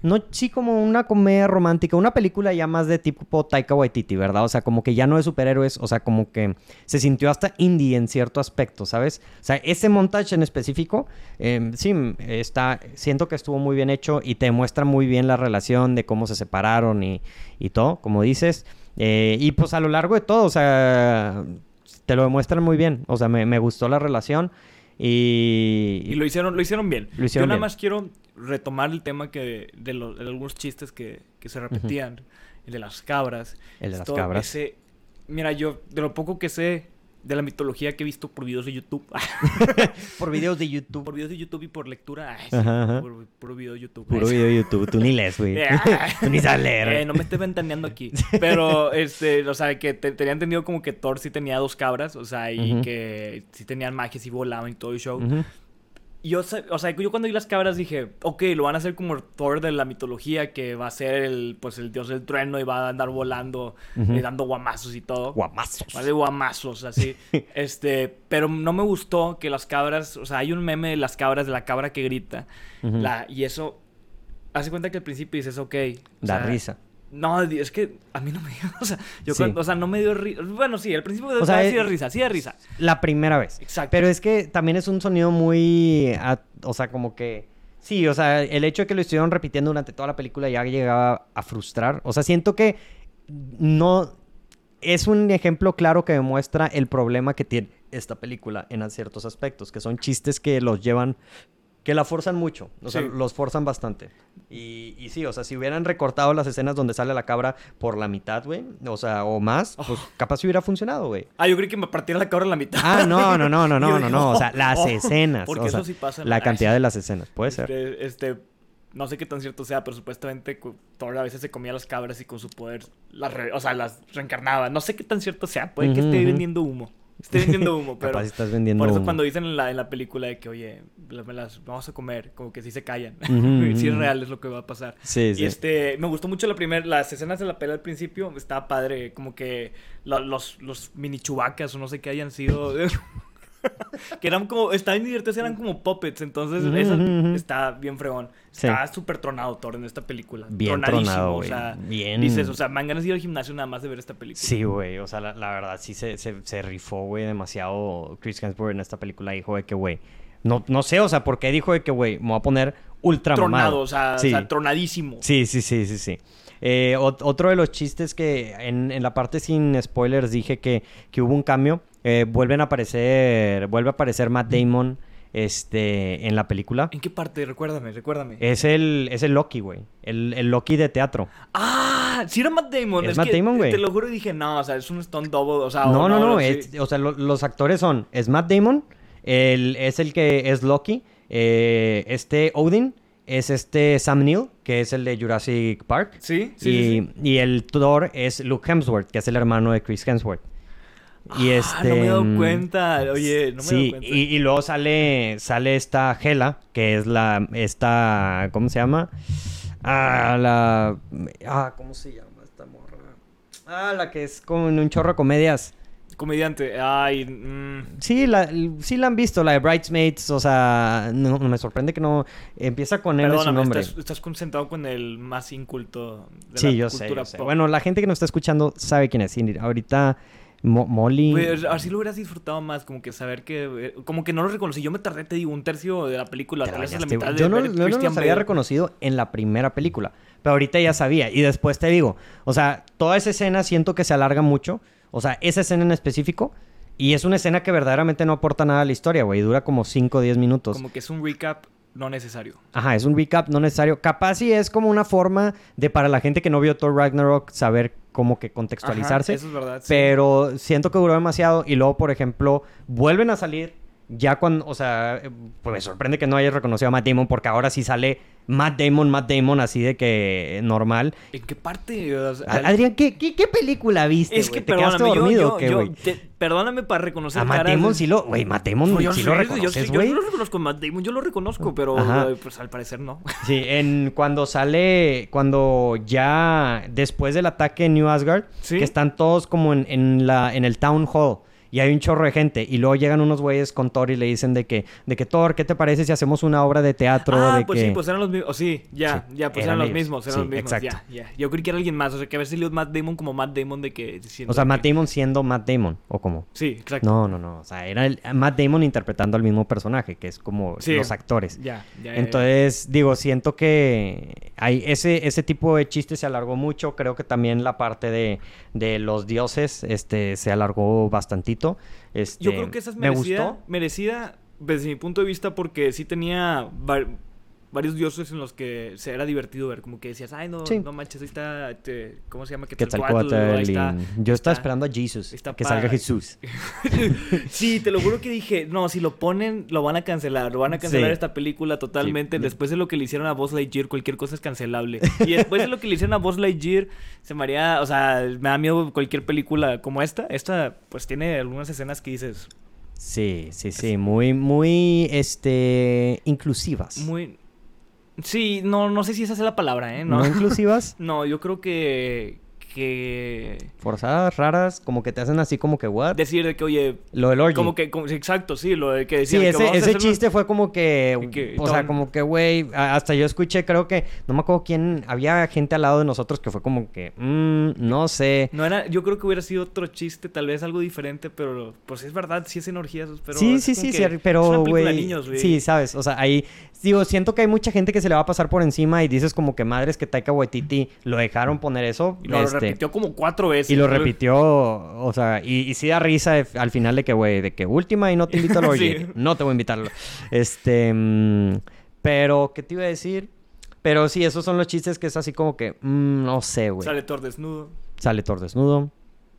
No, sí, como una comedia romántica, una película ya más de tipo Taika Waititi, ¿verdad? O sea, como que ya no de superhéroes, o sea, como que se sintió hasta indie en cierto aspecto, ¿sabes? O sea, ese montaje en específico, em, sí, está, siento que estuvo muy bien hecho y te muestra muy bien la relación de cómo se separaron y, y todo, como dices. Eh, y pues a lo largo de todo, o sea, te lo demuestran muy bien. O sea, me, me gustó la relación. Y, y lo hicieron, lo hicieron bien. Yo nada más quiero retomar el tema que de, los, algunos chistes que, que se repetían. El de las cabras. El de las cabras. mira, yo de lo poco que sé de la mitología que he visto por videos de YouTube. por videos de YouTube. Por videos de YouTube y por lectura. Ay, Por, puro video de YouTube. Puro video de YouTube. Tú ni lees, güey. Tú ni sabes leer. Eh, no me estés ventaneando aquí. Pero, este, o sea, que tenía entendido como que Thor sí tenía dos cabras. O sea, y que sí tenían magias y volaban y todo el show yo, o sea, yo cuando vi las cabras dije, ok, lo van a hacer como Thor de la mitología, que va a ser el, pues, el dios del trueno y va a andar volando, y dando guamazos y todo. Guamazos. Vale, guamazos, así. este, pero no me gustó que las cabras, o sea, hay un meme de las cabras, de la cabra que grita, la, y eso, hace cuenta que al principio dices, ok. Da risa. No, es que a mí no me dio. O sea, yo o sea, no me dio risa. Bueno, sí, al principio de, o sea, sí de risa, sí de risa. La primera vez. Exacto. Pero es que también es un sonido muy. o sea, como que. Sí, o sea, el hecho de que lo estuvieron repitiendo durante toda la película ya llegaba a frustrar. O sea, siento que no. Es un ejemplo claro que demuestra el problema que tiene esta película en ciertos aspectos, que son chistes que los llevan que la forzan mucho, o sea, los forzan bastante. Y, y, sí, o sea, si hubieran recortado las escenas donde sale la cabra por la mitad, güey, o sea, o más, pues oh. capaz hubiera funcionado, güey. Ah, yo creí que me partiera la cabra en la mitad. Ah, no, no, no, no, no, no, no, o sea, las oh, escenas. Porque eso sí pasa. La cantidad de las escenas, puede ser. Este, este, no sé qué tan cierto sea, pero supuestamente Thor a veces se comía las cabras y con su poder las, o sea, las reencarnaba. No sé qué tan cierto sea, puede que esté vendiendo humo. Estoy vendiendo humo, pero. estás vendiendo Por eso cuando dicen en la, en la película de que, oye, me las vamos a comer, como que sí se callan. sí es real, es lo que va a pasar. Sí, y este, me gustó mucho la primera, las escenas de la pelea al principio, estaba padre, como que los, los mini chubacas o no sé qué hayan sido. que eran como, estaban divertidos, eran como puppets, entonces está bien fregón. Está súper tronado Thor en esta película. Bien tronado, o sea, bien. Dices, o sea, me han ganas de ir al gimnasio nada más de ver esta película. Sí, güey, o sea, la, verdad sí se, se, rifó, güey, demasiado Chris Hemsworth en esta película. Dijo de que, güey, no, no sé, o sea, ¿por qué dijo de que, güey, me voy a poner ultra Tronado, o sea, o sea, tronadísimo. Sí, sí, sí, sí, sí. Eh, otro de los chistes que en, en, la parte sin spoilers dije que, que hubo un cambio eh, vuelven a aparecer, vuelve a aparecer Matt Damon este, en la película. ¿En qué parte? Recuérdame, recuérdame. Es el, es el Loki, güey. El, el, Loki de teatro. Ah, sí era Matt Damon. Es, Matt Damon, güey. Te lo juro y dije, no, o sea, es un stunt double, o sea... No, no, no, o sea, los actores son, es Matt Damon, el, es el que es Loki, eh, este Odin, es este Sam Neill, que es el de Jurassic Park. Sí, sí. Y, y el Thor es Luke Hemsworth, que es el hermano de Chris Hemsworth. Y este. No me he dado mm, cuenta. Oye, no me he dado cuenta. Y, y luego sale, sale esta Hela, que es la. Esta. ¿Cómo se llama? Ah, la. Ah, ¿cómo se llama esta morra? Ah, la que es como un chorro de comedias. Comediante, ay. Mm. Sí, la, sí la han visto, la de Bridesmaids, o sea, no, me sorprende que no. Empieza con él su nombre. Estás, estás, concentrado con el más inculto de sí, yo sé, yo sé. Bueno, la gente que nos está escuchando sabe quién es. Ahorita Molly. así lo hubieras disfrutado más, como que saber que. Eh, como que no lo reconocí. Yo me tardé, te digo, un tercio de la película. Tal vez la mitad yo no, no, no había reconocido en la primera película. Pero ahorita ya sabía. Y después te digo, o sea, toda esa escena siento que se alarga mucho. O sea, esa escena en específico. Y es una escena que verdaderamente no aporta nada a la historia, güey. Dura como 5 o 10 minutos. Como que es un recap no necesario. Ajá, es un recap no necesario. Capaz sí es como una forma de para la gente que no vio Thor Ragnarok saber cómo que contextualizarse. eso es verdad. Pero siento que duró demasiado y luego, por ejemplo, vuelven a salir ya cuando, o sea, pues me sorprende que no hayas reconocido a Matt Damon porque ahora sí sale Matt Damon, Matt Damon así de que normal. ¿En qué parte? Adrián, ¿qué, qué, película viste? Es que ¿Te quedaste dormido yo, yo, Perdóname para reconocer A Matt Damon sí lo, güey, Matt Damon sí lo reconoces, güey. Yo, lo reconozco, Matt Damon yo lo reconozco, pero pues al parecer no. Sí, en cuando sale, cuando ya después del ataque en New Asgard, que están todos como en, en, la, en el Town Hall y hay un chorro de gente y luego llegan unos güeyes con Thor y le dicen de que de que Thor, ¿qué te parece si hacemos una obra de teatro? Ah, de pues sí, pues eran los mismos, sí, ya, ya, pues eran, los mismos, eran los mismos, ya, ya. Yo creí que era alguien más, o sea, que a ver si salió Matt Damon como Matt Damon de que O sea, Matt Damon siendo Matt Damon o como Sí, exacto. No, no, no, o sea, era el, Matt Damon interpretando al mismo personaje, que es como los actores. Ya, ya. Entonces, digo, siento que hay ese ese tipo de chistes se alargó mucho, creo que también la parte de de los dioses este se alargó bastantito. Este, Yo creo que esa es merecida, me gustó. merecida desde mi punto de vista porque sí tenía varios dioses en los que se era divertido ver, como que decías, ay, no, no manches, ahí está, este, ¿cómo se llama? Quetzalcóatl. Ahí está, Yo estaba esperando a Jesus, que salga Jesús. sí, te lo juro que dije, no, si lo ponen, lo van a cancelar, lo van a cancelar esta película totalmente. Después de lo que le hicieron a Buzz Lightyear, cualquier cosa es cancelable. Y después de lo que le hicieron a Buzz Lightyear, se me haría, o sea, me da miedo cualquier película como esta. Esta, pues tiene algunas escenas que dices... Sí, sí, sí, muy, muy, este, inclusivas. Muy, Sí, no, no sé si esa es la palabra, ¿eh? ¿No, inclusivas? no, yo creo que, que... Forzadas, raras, como que te hacen así como que, ¿what? Decir de que, oye... Lo del orgy. Como que, exacto, sí, lo de que decir Sí, ese, ese chiste fue como que... o sea, como que, güey, hasta yo escuché, creo que... No me acuerdo quién... Había gente al lado de nosotros que fue como que... Mmm, no sé. No era... Yo creo que hubiera sido otro chiste, tal vez algo diferente, pero... Pues es verdad, sí es energías, pero... Sí, sí, sí, sí, pero, güey... Sí, sabes, o sea, ahí... Digo, siento que hay mucha gente que se le va a pasar por encima y dices como que madres que Taika Waititi lo dejaron poner eso. Y lo este, repitió como cuatro veces. Y lo repitió, o sea, y, y sí da risa al final de que, güey, de que última y no te invito a lo No te voy a invitarlo. Este, mm, pero, ¿qué te iba a decir? Pero sí, esos son los chistes que es así como que, mm, no sé, güey. Sale Thor desnudo. Sale Thor desnudo.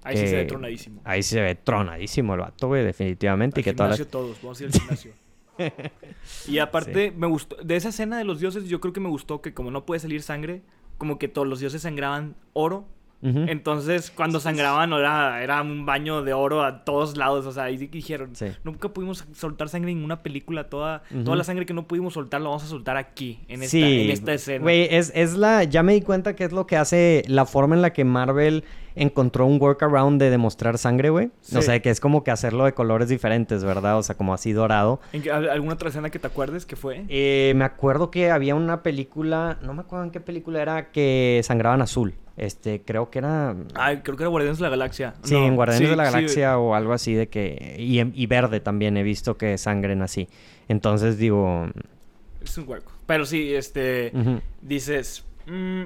Ahí sí se ve tronadísimo. Ahí sí se ve tronadísimo el vato, güey, definitivamente. y que todas todos, vamos a ir al gimnasio. y aparte, me gustó. De esa escena de los dioses, yo creo que me gustó que, como no puede salir sangre, como que todos los dioses sangraban oro. Entonces, cuando sangraban, era, era un baño de oro a todos lados. O sea, ahí dijeron: Nunca pudimos soltar sangre en una película. Toda, toda la sangre que no pudimos soltar, la vamos a soltar aquí, en esta, en esta escena. Güey, es, es la. Ya me di cuenta que es lo que hace la forma en la que Marvel encontró un workaround de demostrar sangre, güey. O sea, que es como que hacerlo de colores diferentes, ¿verdad? O sea, como así dorado. ¿En ¿Alguna otra escena que te acuerdes que fue? Eh, me acuerdo que había una película, no me acuerdo en qué película era, que sangraban azul. Este, creo que era... Ay, creo que era Guardianes de la Galaxia. Sí, en Guardianes de la Galaxia o algo así de que... Y, y, verde también he visto que sangren así. Entonces digo... Es un hueco. Pero sí, este... Dices... Mm,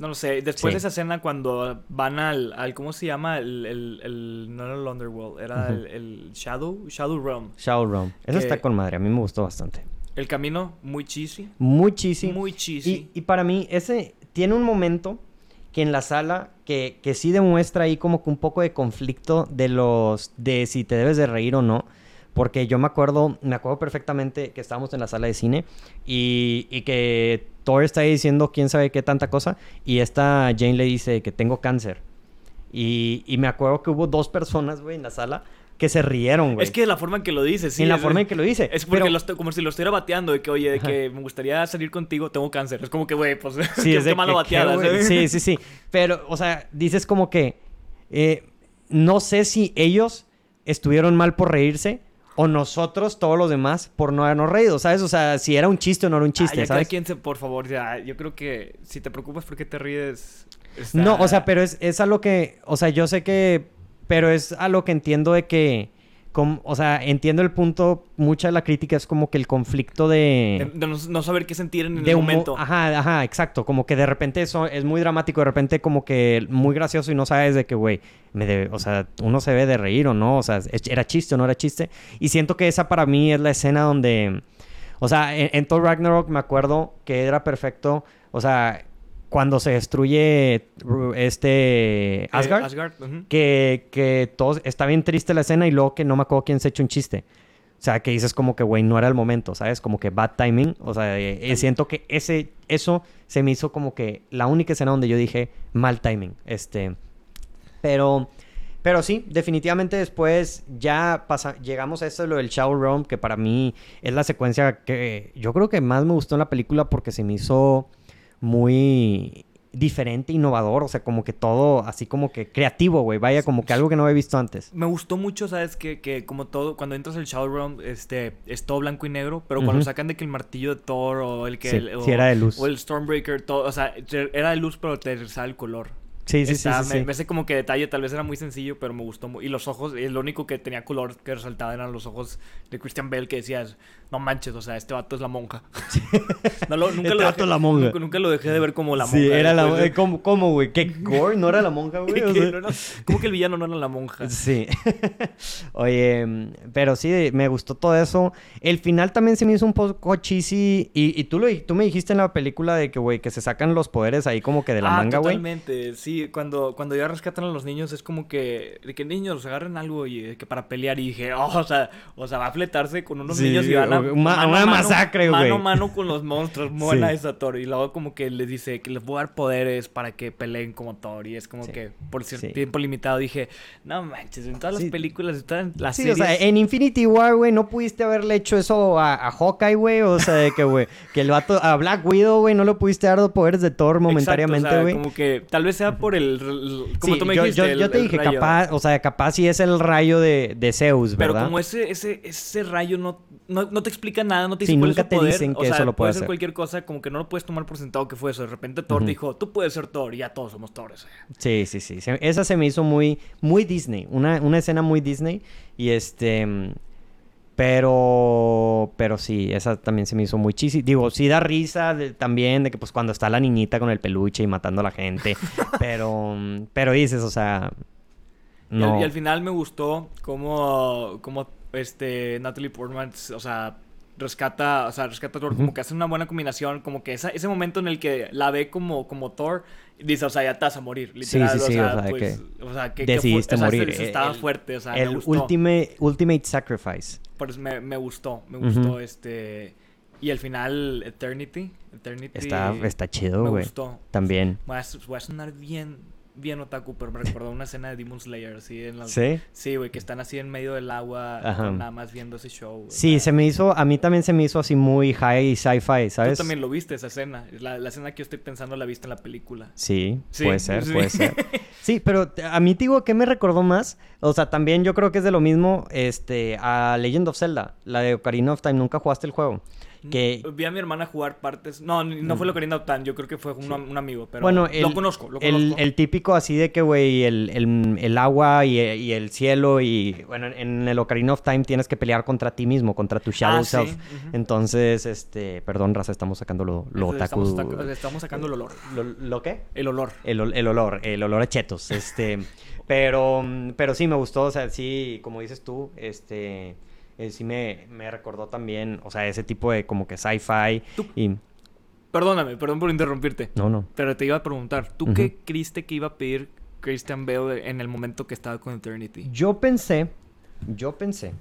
no lo sé. Después de esa escena, cuando van al, al ¿cómo se llama? El, el, no era el Underworld, era el, Shadow, Shadow Realm. Shadow Realm. Eso está con madre, a mí me gustó bastante. El camino, muy cheesy. Muy cheesy. Muy cheesy. Y, y para mí, ese tiene un momento que en la sala que, que sí demuestra ahí como que un poco de conflicto de los, de si te debes de reír o no. Porque yo me acuerdo, me acuerdo perfectamente que estábamos en la sala de cine y, y que Thor está ahí diciendo quién sabe qué tanta cosa y esta Jane le dice que tengo cáncer. Y, y me acuerdo que hubo dos personas, güey, en la sala que se rieron, güey. Es que la forma en que lo dice, sí. En la forma en que lo dice. Es porque como si lo estuviera bateando de que, oye, de que me gustaría salir contigo, tengo cáncer. Es como que, güey, pues, sí, qué, malo bateada. Sí, sí, sí. Pero, o sea, dices como que, eh, no sé si ellos estuvieron mal por reírse o nosotros, todos los demás, por no habernos reído, ¿sabes? O sea, si era un chiste o no era un chiste, ¿sabes? Quien se, por favor, ya, yo creo que si te preocupas por qué te ríes. No, o sea, pero es, es a lo que, o sea, yo sé que, pero es a lo que entiendo de que o sea, entiendo el punto, mucha de la crítica es como que el conflicto de... De, no, saber qué sentir en el momento. Ajá, ajá, exacto. Como que de repente eso es muy dramático, de repente como que muy gracioso y no sabes de qué, güey, me o sea, uno se ve de reír o no, o sea, era chiste o no era chiste. Y siento que esa para mí es la escena donde... O sea, en, en Thor Ragnarok me acuerdo que era perfecto, o sea, cuando se destruye este Asgard, que, que todo, está bien triste la escena y luego que no me acuerdo quién se echa un chiste. O sea, que dices como que, güey, no era el momento, ¿sabes? Como que bad timing. O sea, eh, eh, siento que ese, eso se me hizo como que la única escena donde yo dije mal timing. Este, pero, pero sí, definitivamente después ya pasa, llegamos a esto de lo del Shower Room, que para mí es la secuencia que yo creo que más me gustó en la película porque se me hizo muy diferente, innovador, o sea, como que todo así como que creativo, güey, vaya, como que algo que no había visto antes. Me gustó mucho, ¿sabes? Que, que como todo, cuando entras al Shadow Realm, este, es todo blanco y negro, pero cuando sacan de que el martillo de Thor o el que... Sí, era de luz. O el Stormbreaker, todo, o sea, era de luz, pero te sale el color. Sí, sí, sí, Está- sí, me, sí. me hace como que detalle, tal vez era muy sencillo, pero me gustó. Y los ojos, y lo único que tenía color que resaltaba eran los ojos de Christian Bale que decías, no manches, o sea, este vato es la monja. no lo, nunca Este lo vato dejé, la monja. Nunca, nunca lo dejé de ver como la monja. Sí, era la monja. ¿Cómo, cómo, güey? ¿Qué gore? ¿No era la monja, güey? O que sea, no era- ¿Cómo que el villano no era la monja? Sí. Oye, pero sí, me gustó todo eso. El final también se me hizo un poco cheesy. Y, y tú, lo, tú me dijiste en la película de que, güey, que se sacan los poderes ahí como que de la ah, manga, güey. totalmente. Sí, cuando, cuando ya rescatan a los niños es como que, de que niños agarren algo y que para pelear y dije, oh, o sea, o sea, va a fletarse con unos Sí, niños y van a o- ma- mano una masacre, güey. Mano a mano con los monstruos, buena Sí. esa Thor. Y luego como que les dice que les voy a dar poderes para que peleen como Thor. Y es como Sí. que por cierto Sí. tiempo limitado dije, no manches, en todas Sí. las películas, en todas las Sí, series. o sea, en Infinity War, güey, no pudiste haberle hecho eso a, a Hawkeye, güey. O sea, de que, güey, que el vato, a Black Widow, güey, no le pudiste dar poderes de Thor momentáneamente, o güey. sea, como que tal vez sea por el, como Sí, tú me yo, dijiste, yo- el- te dije, rayo. capaz, o sea, capaz sí es el rayo de, de Zeus, Pero ¿verdad? como ese, ese, ese rayo no, no, no te explica nada, no te Sí, dice es nunca su te poder. dicen que o sea, eso lo puede puede ser hacer. cualquier cosa, como que no lo puedes tomar por sentado que fue eso. De repente Thor dijo, tú puedes ser Thor y ya todos somos Thor. o sea. Sí, sí, sí. Esa se me hizo muy, muy Disney. Una, una escena muy Disney. Y este. Pero. Pero sí, esa también se me hizo muy cheesy. Digo, sí da risa de- también de que, pues, cuando está la niñita con el peluche y matando a la gente. pero. Pero dices, o sea. Y al- No. Y, al, final me gustó cómo, cómo este, Natalie Portman, o sea, rescata, o sea, rescata a Thor, como que hace una buena combinación, como que esa, ese momento en el que la ve como, como Thor, dice, o sea, ya te vas a morir, literal. sí, sí, o o sea, sea, pues, que o sea, que, que decidiste fu- o sea, morir. El- estaba el- fuerte, o sea, me el gustó. ultimate, ultimate Sacrifice. Por eso me, me gustó, me gustó este... Y al final, Eternity. Eternity Está, está chido, me güey. gustó. También. Voy a, voy a sonar bien, bien otaku, pero me recordó una escena de Demon Slayer, así en las... ¿Sí? Sí, güey, que están así en medio del agua, nada más viendo ese show. Sí, se me hizo. A mí también se me hizo así muy high sci-fi, Tú ¿sabes? también lo viste, esa escena. La, la escena que yo estoy pensando la viste en la película. Sí, Sí, puede ser, sí. puede ser. Sí, pero a mí digo, ¿qué me recordó más? O sea, también yo creo que es de lo mismo este, a Legend of Zelda, la de Ocarina of Time. ¿Nunca jugaste el juego? Que, Vi a mi hermana jugar partes... No, no fue lo que Ocarina of Time, yo creo que fue un, un amigo, pero bueno, lo conozco, lo el, conozco. el típico así de que, güey, el, el- el agua y, y el cielo y, bueno, en el Ocarina of Time tienes que pelear contra ti mismo, contra tu shadow Ah, sí, self. ujú. Entonces, este, perdón, raza, estamos sacando lo, lo otaku. Estamos, saca- estamos sacando el olor. ¿Lo, lo qué? El olor. El, ol- el olor, el olor a chetos, este, pero, pero sí me gustó, o sea, sí, como dices tú, este, eh, sí me, me recordó también, o sea, ese tipo de como que sci-fi y, Perdóname, perdón por interrumpirte. no, no, Pero te iba a preguntar, ¿tú qué creíste que iba a pedir Christian Bale en el momento que estaba con Eternity? yo pensé, yo pensé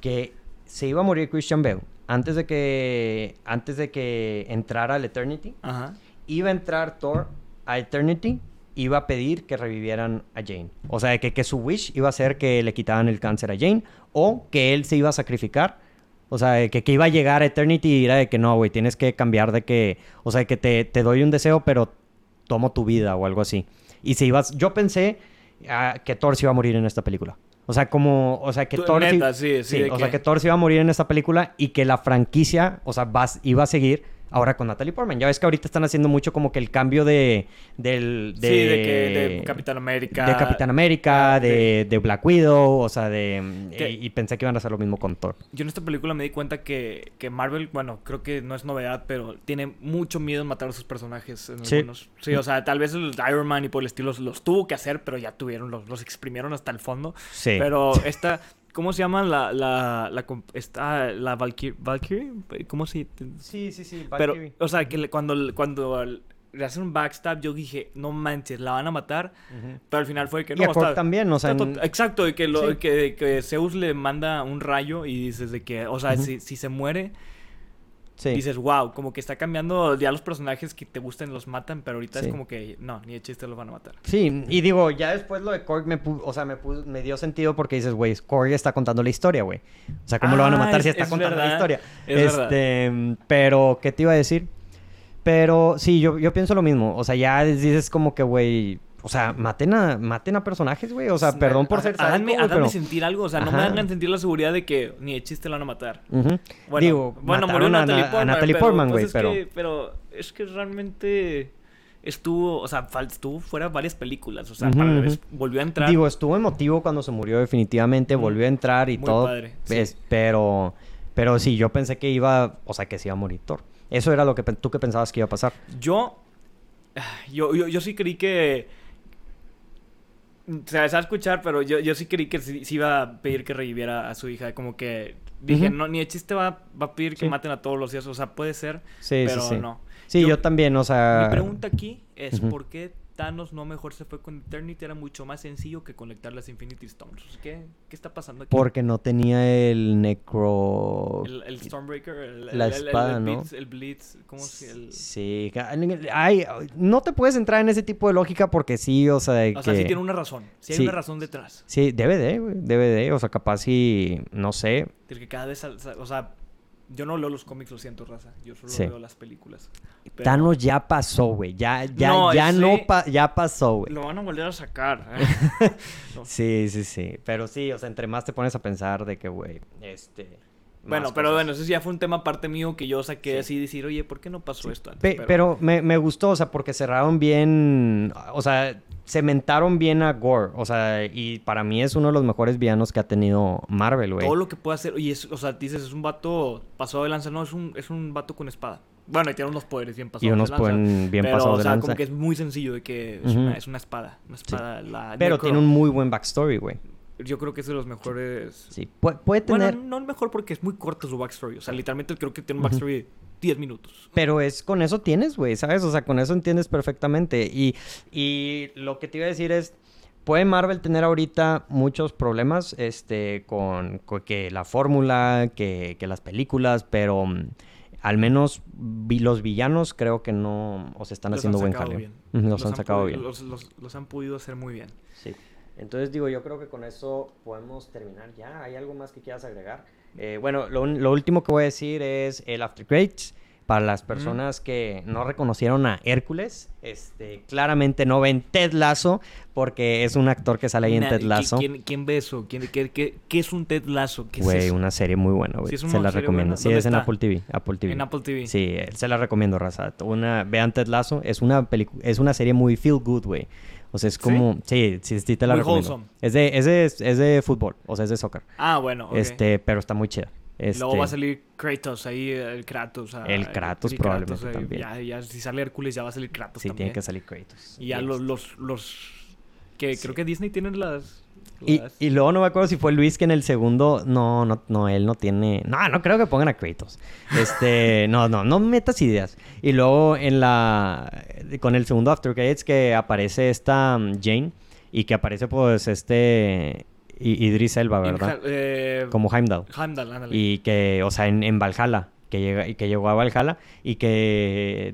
que se iba a morir Christian Bale antes de que, antes de que entrara al Eternity, Ajá. iba a entrar Thor a Eternity, iba a pedir que revivieran a Jane. O sea, que, que su wish iba a ser que le quitaran el cáncer a Jane o que él se iba a sacrificar. O sea, que, que iba a llegar a Eternity y era de que no, güey, tienes que cambiar de que... O sea, que te, te doy un deseo, pero tomo tu vida o algo así. Y si ibas... Yo pensé ah, que Thor se iba a morir en esta película. O sea, como... O sea, que Thor... neta, sí, o sea, que Thor se iba a morir en esta película y que la franquicia, o sea, vas- iba a seguir ahora con Natalie Portman. Ya ves que ahorita están haciendo mucho como que el cambio de... Del, de, Sí, de que de Capitán América. de Capitán América, Ah, de, de Black Widow, o sea, de... Que- Y, y pensé que iban a hacer lo mismo con Thor. Yo en esta película me di cuenta que, que Marvel, bueno, creo que no es novedad, pero tiene mucho miedo en matar a sus personajes. En Sí. algunos. sí, o sea, tal vez el Iron Man y por el estilo los, los tuvo que hacer, pero ya tuvieron, los, los exprimieron hasta el fondo. Sí. Pero esta, ¿cómo se llama la, la, la, esta, la Valkyrie? ¿Valkyrie? ¿Cómo se Sí, sí, sí. Pero, o sea, que le- cuando, cuando le hacen un backstab, yo dije, no manches, la van a matar. Pero al final fue que Y no, a Korg está- también, o sea... en- Exacto, y que, lo, Sí. que, que Zeus le manda un rayo y dices de que, o sea, si, si se muere, sí. dices, wow, como que está cambiando, ya los personajes que te gustan los matan, pero ahorita Sí. es como que, no, ni de chiste los van a matar. Sí, y digo, ya después lo de Korg me, o sea, me, dio sentido porque dices, güey, Korg está contando la historia, güey. O sea, ¿cómo lo van a Ah, matar si es- está es contando la historia? es verdad. este, pero, ¿qué te iba a decir? Pero sí, yo, yo pienso lo mismo. O sea, ya dices como que, güey, o sea, maten a, maten a personajes, güey. O sea, perdón por ser sádico, Háganme, pero... sentir algo, o sea, no me hagan sentir la seguridad de que ni de chiste la van a matar. Bueno, Digo, bueno, murió Natalie Portman, Natalie pero, Portman, pues güey, es pero... que- pero es que realmente estuvo, o sea, estuvo fuera varias películas, o sea, para, volvió a entrar. Digo, estuvo emotivo cuando se murió definitivamente, volvió a entrar y todo. Padre, pero, pero sí, yo pensé que iba, o sea, que se iba a morir Thor. Eso era lo que tú que pensabas que iba a pasar. Yo, yo, yo, sí creí que... Se va a escuchar, pero yo, yo sí creí que sí, iba a pedir que reviviera a su hija. Como que dije, no, ni el chiste va, va a pedir que maten a todos los días. O sea, puede ser, sí, pero sí, no. Sí, yo, también, o sea... Mi pregunta aquí es, ¿por qué Thanos no mejor se fue con Eternity, era mucho más sencillo que conectar las Infinity Stones. ¿Qué, qué está pasando aquí? Porque no tenía el Necro... El, Stormbreaker, el, la espada, el, ¿no? Blitz, el Blitz, ¿cómo se Sí, ay, no te puedes entrar en ese tipo de lógica porque sí, o sea... o sea, sí tiene una razón, sí hay una razón detrás. Sí, debe de, güey, debe de, o sea, capaz sí, no sé. que cada vez, o sea yo no leo los cómics, lo siento, raza. Yo solo veo las películas. Thanos ya pasó, güey. Ya, ya, no, ya no ya pasó, güey. Lo van a volver a sacar. ¿eh? Sí, sí, sí. Pero sí, o sea, entre más te pones a pensar de que, güey, este. Bueno, pero bueno, eso ya fue un tema aparte mío que yo saqué así decir, oye, ¿por qué no pasó esto antes? pero, me, me, gustó, o sea, porque cerraron bien, o sea, cementaron bien a Gore. O sea, y para mí es uno de los mejores villanos que ha tenido Marvel, güey. Todo lo que puede hacer. Y es, o sea, dices, es un vato pasado de lanza. No, es un, es un vato con espada. Bueno, y tiene unos poderes bien pasados. Y unos poderes bien pasados de lanza. Como que es muy sencillo de que es, una, es una, espada. Una espada la Pero tiene un muy buen backstory, güey. Yo creo que es de los mejores. Sí, puede, tener. Bueno, no el mejor porque es muy corto su backstory. O sea, literalmente creo que tiene un backstory 10 minutos. Pero es con eso tienes, güey, ¿sabes? O sea, con eso entiendes perfectamente. Y, y lo que te iba a decir es, puede Marvel tener ahorita muchos problemas este, con, que la fórmula, que, que, las películas, pero mm, al menos los villanos creo que no o se están haciendo buen jale. Los, han, sacado bien. Los, los, han podido hacer muy bien. Sí. Entonces digo, yo creo que con eso podemos terminar ya. ¿Hay algo más que quieras agregar? Eh, bueno, lo, lo, último que voy a decir es el After Credits. Para las personas que no reconocieron a Hércules, este, claramente no ven Ted Lasso porque es un actor que sale ahí en Ted Lasso. ¿Quién, ve eso? ¿Quién, qué, es un Ted Lasso? Güey, una serie muy buena, güey. se la recomiendo. Sí, es en Apple TV. Apple TV. En Apple TV. Sí, se la recomiendo, raza. Una, vean Ted Lasso. Es una, es una serie muy feel good, güey. O sea, es como... Sí, sí, sí, te la recomiendo. Es de, es, de, es de fútbol, o sea, es de soccer. Ah, bueno, Este, pero está muy chida. Este... Luego va a salir Kratos ahí, el Kratos. el Kratos probablemente también. Ya, ya, si sale Hércules ya va a salir Kratos sí, también. tiene que salir Kratos. Y ya los, los, los... Que creo que Disney tiene las... Y, y, luego no me acuerdo si fue Luis que en el segundo. No, no, no, él no tiene. No, no creo que pongan a Kratos. Este, no, no, no metas ideas. Y luego en la. Con el segundo After Credits que aparece esta mm, Jane. Y que aparece pues este. Idris Elba, ¿verdad? Eh, Como Heimdall. Heimdall, ándale. Y que, o sea, en, en Valhalla que, llega, y que llegó a Valhalla y que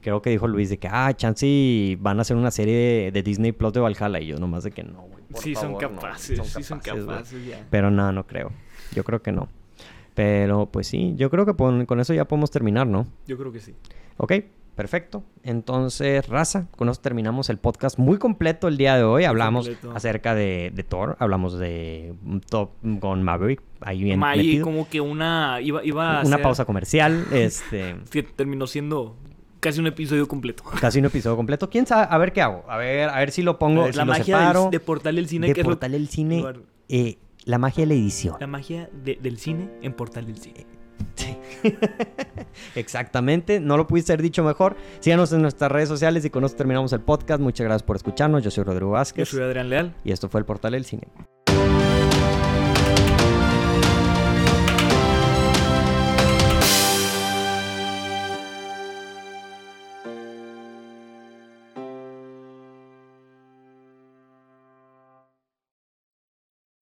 creo que dijo Luis de que, ah, chance van a hacer una serie de, Disney Plus de Valhalla. Y yo nomás de que no, güey. Sí, son capaces, sí son capaces, Pero no, no creo. Yo creo que no. Pero pues sí, yo creo que con eso ya podemos terminar, ¿no? Yo creo que sí. Ok, Perfecto. Entonces, raza, con eso terminamos el podcast muy completo el día de hoy. Hablamos acerca de, Thor, hablamos de Top con Maverick. Ahí bien Ahí como que una... Iba, iba a una pausa comercial. este Terminó siendo casi un episodio completo. Casi un episodio completo. ¿Quién sabe? A ver qué hago. A ver, a ver si lo pongo, la magia de Portal del Cine. De Portal del Cine. Eh, la magia de la edición. La magia del cine en Portal del Cine. Exactamente, no lo pudiste haber dicho mejor. Síganos en nuestras redes sociales y con esto terminamos el podcast. Muchas gracias por escucharnos. Yo soy Rodrigo Vázquez. Yo soy Adrián Leal. Y esto fue el Portal del Cine.